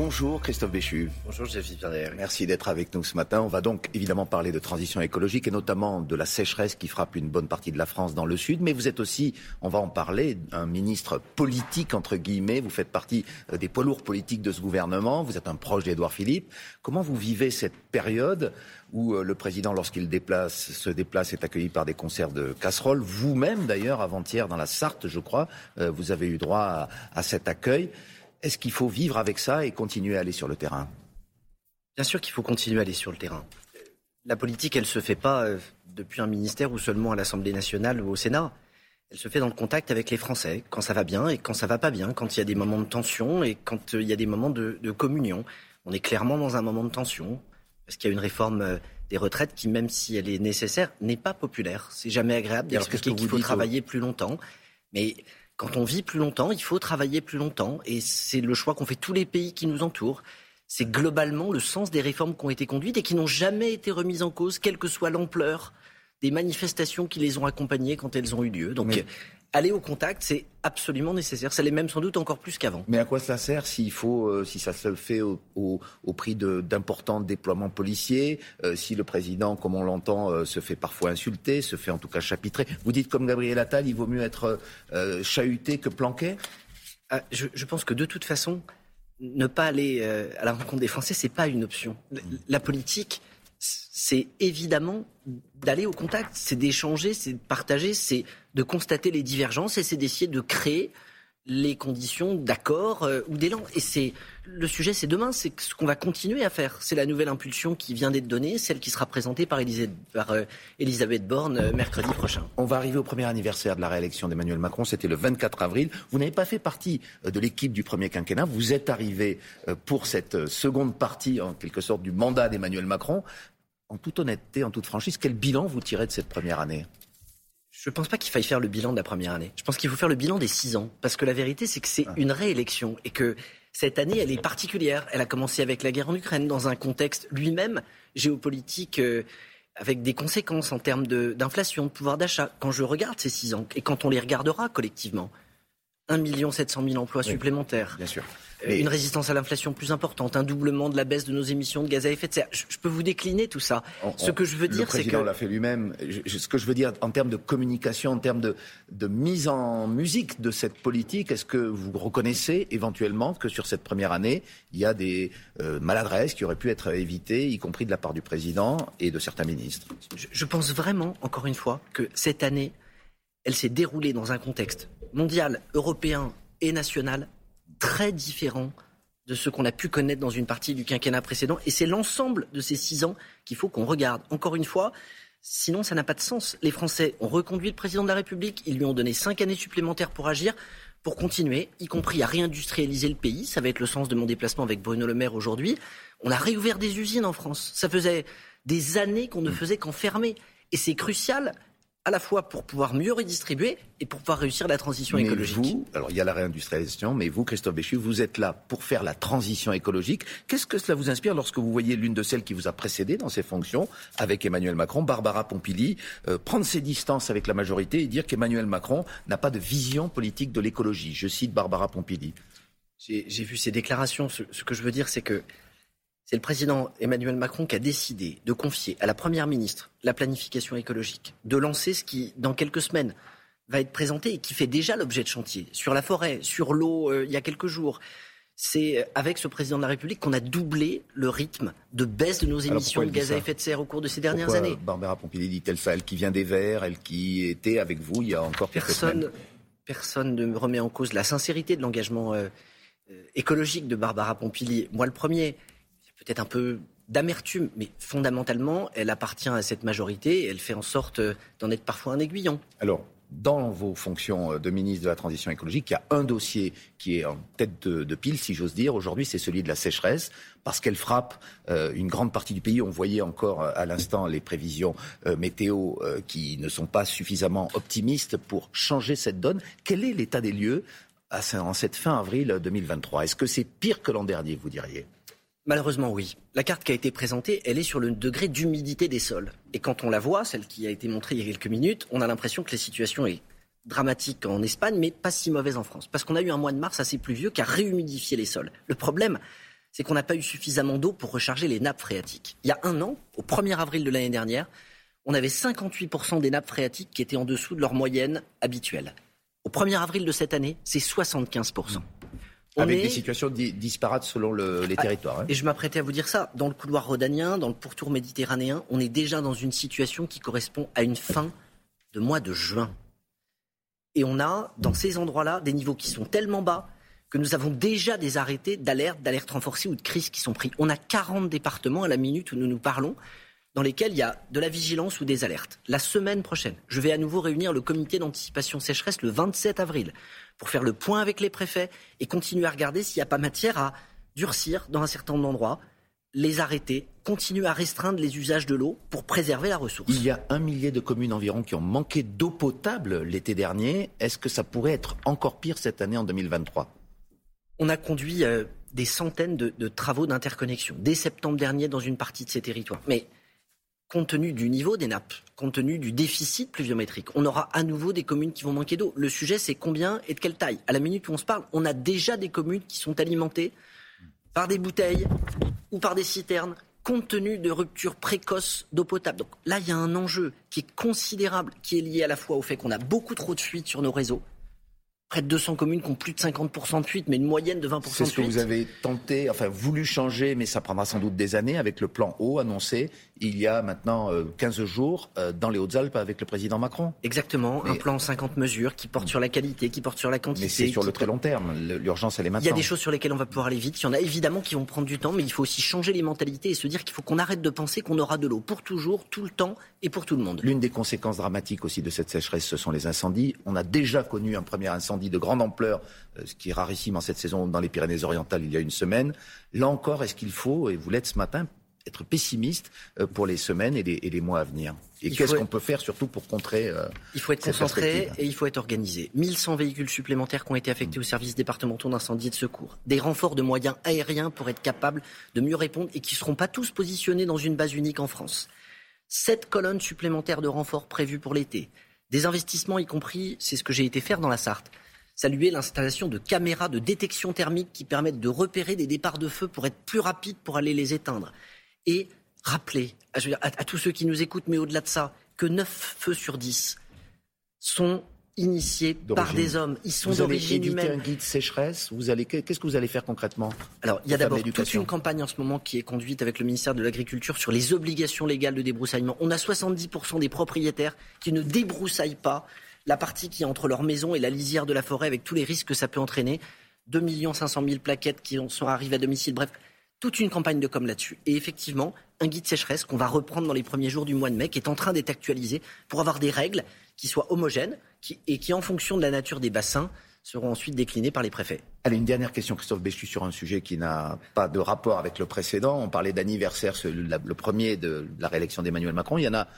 Bonjour Christophe Béchu. Bonjour Pierre. Merci d'être avec nous ce matin. On va donc évidemment parler de transition écologique et notamment de la sécheresse qui frappe une bonne partie de la France dans le sud. Mais vous êtes aussi, on va en parler, un ministre politique entre guillemets. Vous faites partie euh, des poids lourds politiques de ce gouvernement. Vous êtes un proche d'Édouard Philippe. Comment vous vivez cette période où euh, le président, lorsqu'il déplace, se déplace, est accueilli par des concerts de casseroles? Vous-même d'ailleurs, avant-hier dans la Sarthe, je crois, euh, vous avez eu droit à, à cet accueil. Est-ce qu'il faut vivre avec ça et continuer à aller sur le terrain? Bien sûr qu'il faut continuer à aller sur le terrain. La politique, elle ne se fait pas euh, depuis un ministère ou seulement à l'Assemblée nationale ou au Sénat. Elle se fait dans le contact avec les Français, quand ça va bien et quand ça va pas bien, quand il y a des moments de tension et quand euh, il y a des moments de, de communion. On est clairement dans un moment de tension, parce qu'il y a une réforme euh, des retraites qui, même si elle est nécessaire, n'est pas populaire. C'est jamais agréable d'expliquer qu'il faut travailler plus longtemps. Mais quand on vit plus longtemps, il faut travailler plus longtemps. Et c'est le choix qu'ont fait tous les pays qui nous entourent. C'est globalement le sens des réformes qui ont été conduites et qui n'ont jamais été remises en cause, quelle que soit l'ampleur des manifestations qui les ont accompagnées quand elles ont eu lieu. Aller au contact, c'est absolument nécessaire. Ça l'est même sans doute encore plus qu'avant. Mais à quoi ça sert s'il faut, euh, si ça se fait au, prix d'importants déploiements policiers, euh, si le président, comme on l'entend, euh, se fait parfois insulter, se fait en tout cas chapitrer? Vous dites comme Gabriel Attal, il vaut mieux être chahuté que planqué? Ah, je, je, pense que de toute façon, ne pas aller à la rencontre des Français, c'est pas une option. La politique, c'est évidemment d'aller au contact, c'est d'échanger, c'est de partager, c'est de constater les divergences et c'est d'essayer de créer les conditions d'accord euh, ou d'élan. Et c'est le sujet, c'est demain, c'est ce qu'on va continuer à faire. C'est la nouvelle impulsion qui vient d'être donnée, celle qui sera présentée par, par euh, Elisabeth Borne euh, mercredi prochain. On va arriver au premier anniversaire de la réélection d'Emmanuel Macron. C'était le 24 avril. Vous n'avez pas fait partie de l'équipe du premier quinquennat. Vous êtes arrivé pour cette seconde partie, en quelque sorte, du mandat d'Emmanuel Macron en toute honnêteté, en toute franchise, quel bilan vous tirez de cette première année? Je ne pense pas qu'il faille faire le bilan de la première année. Je pense qu'il faut faire le bilan des six ans. Parce que la vérité, c'est que c'est ah. une réélection et que cette année, elle est particulière. Elle a commencé avec la guerre en Ukraine, dans un contexte lui-même géopolitique euh, avec des conséquences en termes d'inflation, de, pouvoir d'achat. Quand je regarde ces six ans, et quand on les regardera collectivement, 1 700 000 emplois supplémentaires. Bien sûr. Euh, une résistance à l'inflation plus importante, un doublement de la baisse de nos émissions de gaz à effet de serre. Je, peux vous décliner tout ça. ce que je veux dire, c'est que... Le président l'a fait lui-même. Ce que je veux dire en termes de communication, en termes de, de mise en musique de cette politique, est-ce que vous reconnaissez éventuellement que sur cette première année, il y a des euh, maladresses qui auraient pu être évitées, y compris de la part du président et de certains ministres? Je, je pense vraiment, encore une fois, que cette année, elle s'est déroulée dans un contexte mondial, européen et national très différent de ce qu'on a pu connaître dans une partie du quinquennat précédent. Et c'est l'ensemble de ces six ans qu'il faut qu'on regarde. Encore une fois, sinon ça n'a pas de sens. Les Français ont reconduit le président de la République, ils lui ont donné cinq années supplémentaires pour agir, pour continuer, y compris à réindustrialiser le pays. Ça va être le sens de mon déplacement avec Bruno Le Maire aujourd'hui. On a réouvert des usines en France. Ça faisait des années qu'on ne faisait qu'en fermer. Et c'est crucial à la fois pour pouvoir mieux redistribuer et pour pouvoir réussir la transition écologique. Vous, alors il y a la réindustrialisation, mais vous, Christophe Béchu, vous êtes là pour faire la transition écologique. Qu'est-ce que cela vous inspire lorsque vous voyez l'une de celles qui vous a précédé dans ses fonctions, avec Emmanuel Macron, Barbara Pompili, euh, prendre ses distances avec la majorité et dire qu'Emmanuel Macron n'a pas de vision politique de l'écologie? Je cite Barbara Pompili. J'ai vu ces déclarations. ce que je veux dire, c'est que c'est le président Emmanuel Macron qui a décidé de confier à la Première ministre la planification écologique, de lancer ce qui, dans quelques semaines, va être présenté et qui fait déjà l'objet de chantier. Sur la forêt, sur l'eau, euh, il y a quelques jours. C'est euh, avec ce président de la République qu'on a doublé le rythme de baisse de nos émissions de gaz à effet de serre au cours de ces dernières années. Barbara Pompili dit-elle ça? Elle qui vient des Verts, elle qui était avec vous il y a encore personne, quelques Personne ne me remet en cause la sincérité de l'engagement euh, écologique de Barbara Pompili. Moi, le premier peut-être un peu d'amertume, mais fondamentalement, elle appartient à cette majorité et elle fait en sorte d'en être parfois un aiguillon. Alors, dans vos fonctions de ministre de la Transition écologique, il y a un dossier qui est en tête de, pile, si j'ose dire. Aujourd'hui, c'est celui de la sécheresse, parce qu'elle frappe euh, une grande partie du pays. On voyait encore euh, à l'instant les prévisions euh, météo qui ne sont pas suffisamment optimistes pour changer cette donne. Quel est l'état des lieux en cette fin avril 2023 Est-ce que c'est pire que l'an dernier, vous diriez? Malheureusement, oui. La carte qui a été présentée, elle est sur le degré d'humidité des sols. Et quand on la voit, celle qui a été montrée il y a quelques minutes, on a l'impression que la situation est dramatique en Espagne, mais pas si mauvaise en France. Parce qu'on a eu un mois de mars assez pluvieux qui a réhumidifié les sols. Le problème, c'est qu'on n'a pas eu suffisamment d'eau pour recharger les nappes phréatiques. Il y a un an, au 1er avril de l'année dernière, on avait 58% des nappes phréatiques qui étaient en dessous de leur moyenne habituelle. Au 1er avril de cette année, c'est 75%. Avec des situations disparates selon les ah, territoires. Hein. Et je m'apprêtais à vous dire ça. Dans le couloir rhodanien, dans le pourtour méditerranéen, on est déjà dans une situation qui correspond à une fin de mois de juin. Et on a, dans ces endroits-là, des niveaux qui sont tellement bas que nous avons déjà des arrêtés d'alerte, d'alerte renforcée ou de crise qui sont pris. On a 40 départements à la minute où nous nous parlons dans lesquels il y a de la vigilance ou des alertes. La semaine prochaine, je vais à nouveau réunir le comité d'anticipation sécheresse le 27 avril pour faire le point avec les préfets et continuer à regarder s'il n'y a pas matière à durcir dans un certain nombre d'endroits, les arrêter, continuer à restreindre les usages de l'eau pour préserver la ressource. Il y a un millier de communes environ qui ont manqué d'eau potable l'été dernier. Est-ce que ça pourrait être encore pire cette année en 2023 On a conduit euh, des centaines de, de travaux d'interconnexion dès septembre dernier dans une partie de ces territoires. Mais compte tenu du niveau des nappes, compte tenu du déficit pluviométrique, on aura à nouveau des communes qui vont manquer d'eau. Le sujet, c'est combien et de quelle taille. À la minute où on se parle, on a déjà des communes qui sont alimentées par des bouteilles ou par des citernes, compte tenu de ruptures précoces d'eau potable. Donc là, il y a un enjeu qui est considérable, qui est lié à la fois au fait qu'on a beaucoup trop de fuites sur nos réseaux, près de 200 communes qui ont plus de 50% de fuite, mais une moyenne de 20% de fuite. C'est ce que vous avez tenté, enfin voulu changer, mais ça prendra sans doute des années avec le plan eau annoncé il y a maintenant 15 euh, jours euh, dans les Hautes-Alpes avec le président Macron. Exactement, un plan 50 mesures qui porte sur la qualité, qui porte sur la quantité. Mais c'est sur le très long terme, l'urgence elle est maintenant. Il y a des choses sur lesquelles on va pouvoir aller vite, il y en a évidemment qui vont prendre du temps, mais il faut aussi changer les mentalités et se dire qu'il faut qu'on arrête de penser qu'on aura de l'eau pour toujours, tout le temps et pour tout le monde. L'une des conséquences dramatiques aussi de cette sécheresse, ce sont les incendies. On a déjà connu un premier incendie de grande ampleur, euh, ce qui est rarissime en cette saison dans les Pyrénées-Orientales il y a une semaine. Là encore, est-ce qu'il faut, et vous l'êtes ce matin, être pessimiste euh, pour les semaines et les, mois à venir? Et qu'est-ce qu'on peut faire surtout pour contrer euh, Il faut être concentré et il faut être organisé. 1100 véhicules supplémentaires qui ont été affectés aux services départementaux d'incendie et de secours. Des renforts de moyens aériens pour être capables de mieux répondre et qui ne seront pas tous positionnés dans une base unique en France. Sept colonnes supplémentaires de renforts prévues pour l'été. Des investissements y compris, c'est ce que j'ai été faire dans la Sarthe. Saluer l'installation de caméras de détection thermique qui permettent de repérer des départs de feu pour être plus rapides pour aller les éteindre et rappeler à, tous ceux qui nous écoutent, mais au-delà de ça, que 9 feux sur 10 sont initiés par des hommes. Ils sont d'origine humaine. un guide sécheresse? Vous allez qu'est-ce que vous allez faire concrètement? Alors, il y a d'abord toute une campagne en ce moment qui est conduite avec le ministère de l'Agriculture sur les obligations légales de débroussaillement. On a 70% des propriétaires qui ne débroussaillent pas la partie qui est entre leur maison et la lisière de la forêt avec tous les risques que ça peut entraîner. 2 500 000 plaquettes qui sont arrivées à domicile. Bref, toute une campagne de com là-dessus. Et effectivement, un guide sécheresse qu'on va reprendre dans les premiers jours du mois de mai, qui est en train d'être actualisé pour avoir des règles qui soient homogènes et qui, en fonction de la nature des bassins, seront ensuite déclinées par les préfets. Allez, une dernière question, Christophe Béchu, sur un sujet qui n'a pas de rapport avec le précédent. On parlait d'anniversaire, le premier de la réélection d'Emmanuel Macron. Il y en a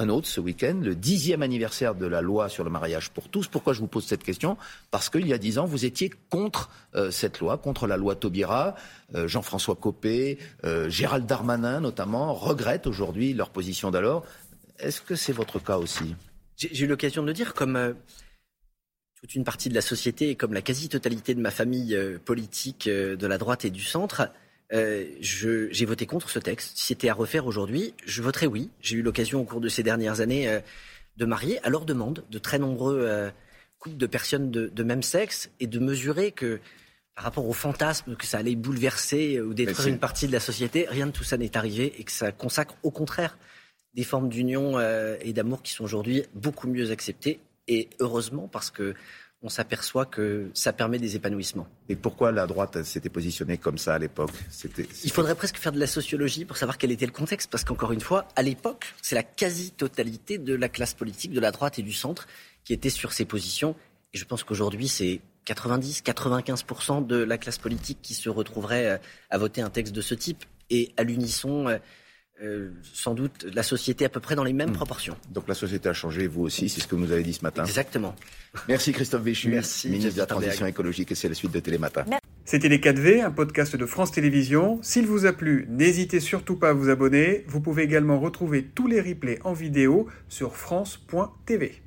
un autre ce week-end, le dixième anniversaire de la loi sur le mariage pour tous. Pourquoi je vous pose cette question? Parce qu'il y a dix ans, vous étiez contre euh, cette loi, contre la loi Taubira. Euh, Jean-François Copé, euh, Gérald Darmanin notamment, regrettent aujourd'hui leur position d'alors. Est-ce que c'est votre cas aussi? J'ai eu l'occasion de le dire, comme toute une partie de la société et comme la quasi-totalité de ma famille politique de la droite et du centre, euh, j'ai voté contre ce texte. Si c'était à refaire aujourd'hui, je voterais oui. J'ai eu l'occasion au cours de ces dernières années euh, de marier à leur demande de très nombreux euh, couples de personnes de, même sexe et de mesurer que par rapport au fantasme que ça allait bouleverser ou détruire une partie de la société, rien de tout ça n'est arrivé et que ça consacre au contraire des formes d'union et d'amour qui sont aujourd'hui beaucoup mieux acceptées et heureusement parce que on s'aperçoit que ça permet des épanouissements. Et pourquoi la droite s'était positionnée comme ça à l'époque? Il faudrait presque faire de la sociologie pour savoir quel était le contexte, parce qu'encore une fois, à l'époque, c'est la quasi-totalité de la classe politique, de la droite et du centre, qui était sur ces positions. Et je pense qu'aujourd'hui, c'est 90-95% de la classe politique qui se retrouverait euh, à voter un texte de ce type. Et à l'unisson, euh, sans doute la société à peu près dans les mêmes hmm. proportions. Donc la société a changé, vous aussi, c'est ce que vous nous avez dit ce matin. Exactement. Merci Christophe Béchu, Merci, ministre de la Transition écologique, et c'est la suite de Télématin. C'était Les 4V, un podcast de France Télévisions. S'il vous a plu, n'hésitez surtout pas à vous abonner. Vous pouvez également retrouver tous les replays en vidéo sur France.tv.